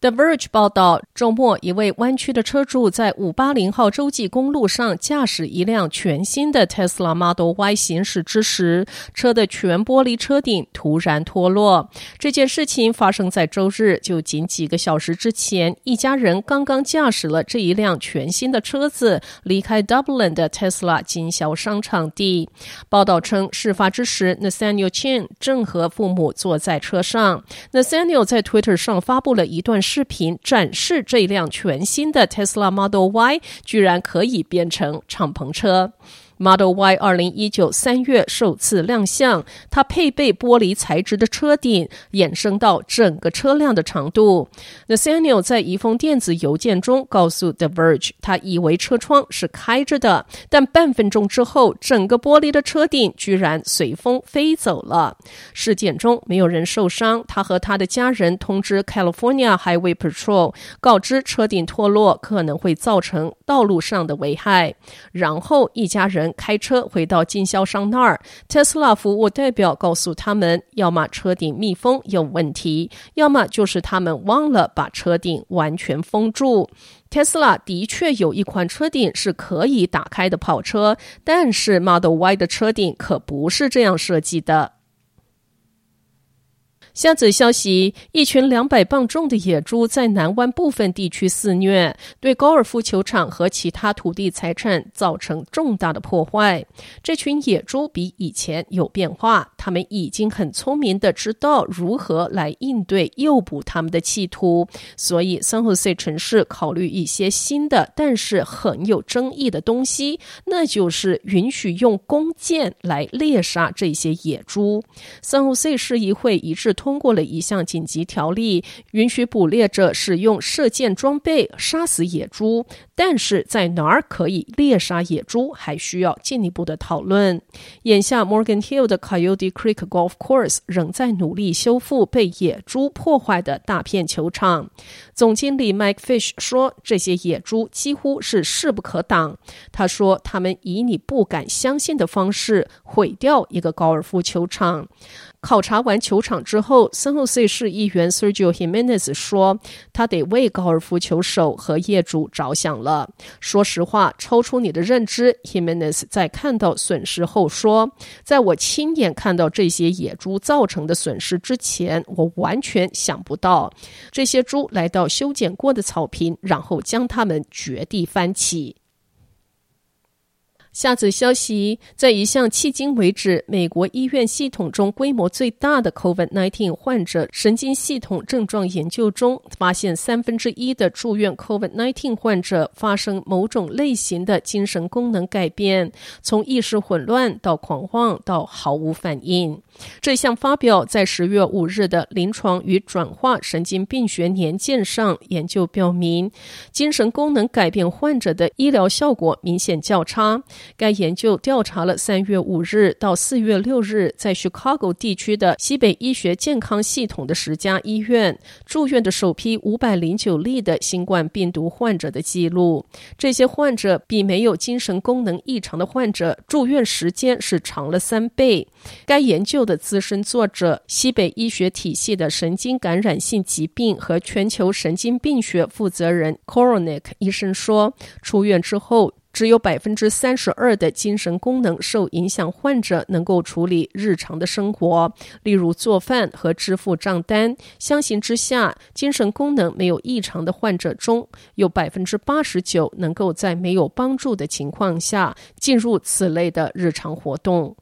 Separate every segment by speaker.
Speaker 1: The Verge 报道，周末一位湾区的车主在五八零号洲际公路上驾驶一辆全新的 Tesla Model Y 行驶之时，车的全玻璃车顶突然脱落。这件事情发生在周日，就仅几个小时之前，一家人刚刚驾驶了这一辆全新的车子离开 Dublin 的 Tesla 经销商场地。报道称，事发之时，Nathaniel Chen 正和父母坐在车上。Nathaniel 在 Twitter 上发布了一段视频展示这辆全新的 Tesla Model Y 居然可以变成敞篷车。Model Y 二零一九三月首次亮相，它配备玻璃材质的车顶，延伸到整个车辆的长度。Nathaniel 在一封电子邮件中告诉 The Verge，他以为车窗是开着的，但半分钟之后，整个玻璃的车顶居然随风飞走了。事件中没有人受伤，他和他的家人通知 California Highway Patrol，告知车顶脱落可能会造成道路上的危害。然后一家人。开车回到经销商那儿，特斯拉服务代表告诉他们，要么车顶密封有问题，要么就是他们忘了把车顶完全封住。特斯拉的确有一款车顶是可以打开的跑车，但是 Model Y 的车顶可不是这样设计的。下则消息：一群两百磅重的野猪在南湾部分地区肆虐，对高尔夫球场和其他土地财产造成重大的破坏。这群野猪比以前有变化，他们已经很聪明地知道如何来应对诱捕他们的企图。所以，San Jose 城市考虑一些新的，但是很有争议的东西，那就是允许用弓箭来猎杀这些野猪。San Jose 市议会一致通过了一项紧急条例，允许捕猎者使用射箭装备杀死野猪，但是在哪儿可以猎杀野猪，还需要进一步的讨论。眼下，Morgan Hill 的 Coyote Creek Golf Course 仍在努力修复被野猪破坏的大片球场。总经理 Mike Fish 说：“这些野猪几乎是势不可挡。”他说：“他们以你不敢相信的方式毁掉一个高尔夫球场。”考察完球场之后，San Jose 市议员 Sergio Jimenez 说：“他得为高尔夫球手和业主着想了。说实话，超出你的认知。”Jimenez 在看到损失后说：“在我亲眼看到这些野猪造成的损失之前，我完全想不到这些猪来到修剪过的草坪，然后将它们绝地翻起。”下则消息，在一项迄今为止美国医院系统中规模最大的 COVID-19 患者神经系统症状研究中，发现三分之一的住院 COVID-19 患者发生某种类型的精神功能改变，从意识混乱到狂妄到毫无反应。这项发表在十月五日的《临床与转化神经病学年鉴》上，研究表明，精神功能改变患者的医疗效果明显较差。该研究调查了三月五日到四月六日在 Chicago 地区的西北医学健康系统的十家医院住院的首批五百零九例的新冠病毒患者的记录。这些患者比没有精神功能异常的患者住院时间是长了三倍。该研究的资深作者、西北医学体系的神经感染性疾病和全球神经病学负责人 Koronik 医生说，出院之后，只有百分之三十二的精神功能受影响患者能够处理日常的生活，例如做饭和支付账单。相形之下，精神功能没有异常的患者中有百分之八十九能够在没有帮助的情况下进入此类的日常活动。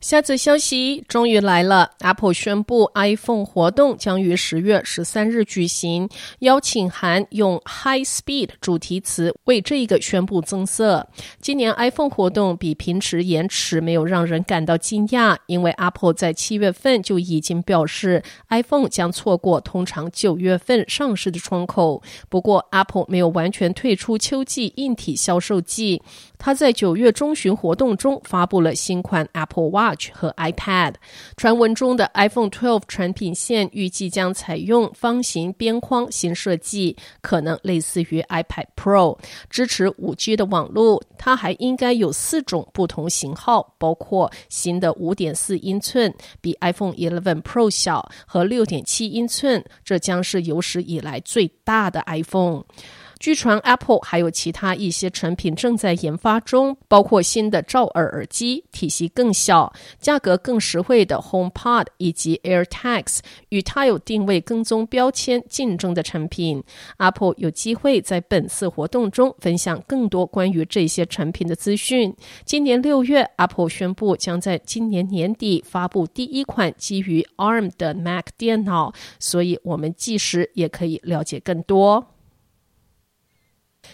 Speaker 1: 下则消息终于来了，Apple 宣布 iPhone 活动将于十月十三日举行，邀请函用 High Speed 主题词为这个宣布增色。今年 iPhone 活动比平时延迟，没有让人感到惊讶，因为 Apple 在七月份就已经表示 iPhone 将错过通常九月份上市的窗口。不过 Apple 没有完全退出秋季硬体销售季，它在九月中旬活动中发布了新款 Apple Watch。和 iPad，传闻中的 iPhone 12产品线预计将采用方形边框新设计，可能类似于 iPad Pro，支持 5G 的网络。它还应该有四种不同型号，包括新的5.4英寸，比 iPhone 11 Pro 小，和6.7英寸，这将是有史以来最大的 iPhone。据传，Apple 还有其他一些产品正在研发中，包括新的罩耳耳机，体积更小、价格更实惠的 HomePod 以及 AirTags，与它有定位跟踪标签竞争的产品。Apple 有机会在本次活动中分享更多关于这些产品的资讯。今年六月，Apple 宣布将在今年年底发布第一款基于 ARM 的 Mac 电脑，所以我们届时也可以了解更多。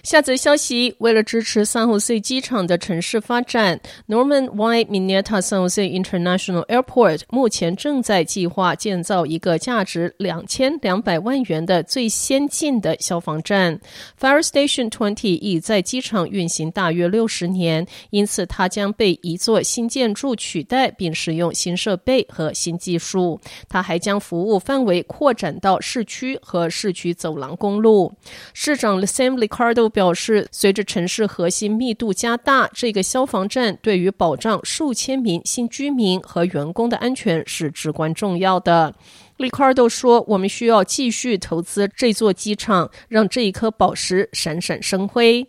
Speaker 1: 下则消息：为了支持 San Jose 机场的城市发展，Norman Y. Mineta San Jose International Airport 目前正在计划建造一个价值两千两百万元的最先进的消防站。Fire Station 20已在机场运行大约六十年，因此它将被一座新建筑取代，并使用新设备和新技术。它还将服务范围扩展到市区和市区走廊公路。市长 Sam Licardo 都表示，随着城市核心密度加大，这个消防站对于保障数千名新居民和员工的安全是至关重要的。里卡尔多说：“我们需要继续投资这座机场，让这一颗宝石闪闪生辉。”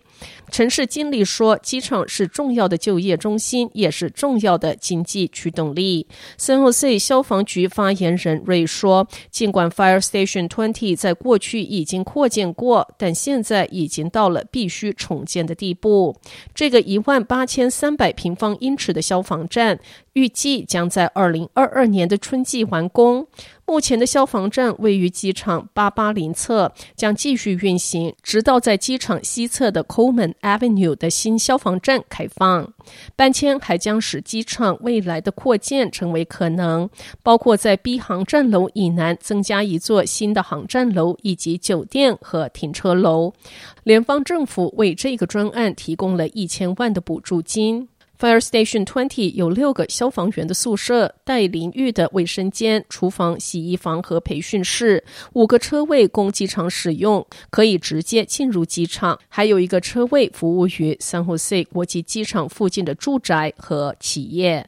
Speaker 1: 城市经理说：“机场是重要的就业中心，也是重要的经济驱动力。” San Jose 消防局发言人瑞说：“尽管 Fire Station 20在过去已经扩建过，但现在已经到了必须重建的地步。这个一万八千三百平方英尺的消防站，预计将在二零二二年的春季完工。目前的消防站位于机场八八零侧，将继续运行，直到在机场西侧的 Coleman Avenue 的新消防站开放。搬迁还将使机场未来的扩建成为可能，包括在 B 航站楼以南增加一座新的航站楼，以及酒店和停车楼。联邦政府为这个专案提供了一千万的补助金。Fire Station Twenty 有六个消防员的宿舍、带淋浴的卫生间、厨房、洗衣房和培训室，五个车位供机场使用，可以直接进入机场，还有一个车位服务于 San Jose 国际机场附近的住宅和企业。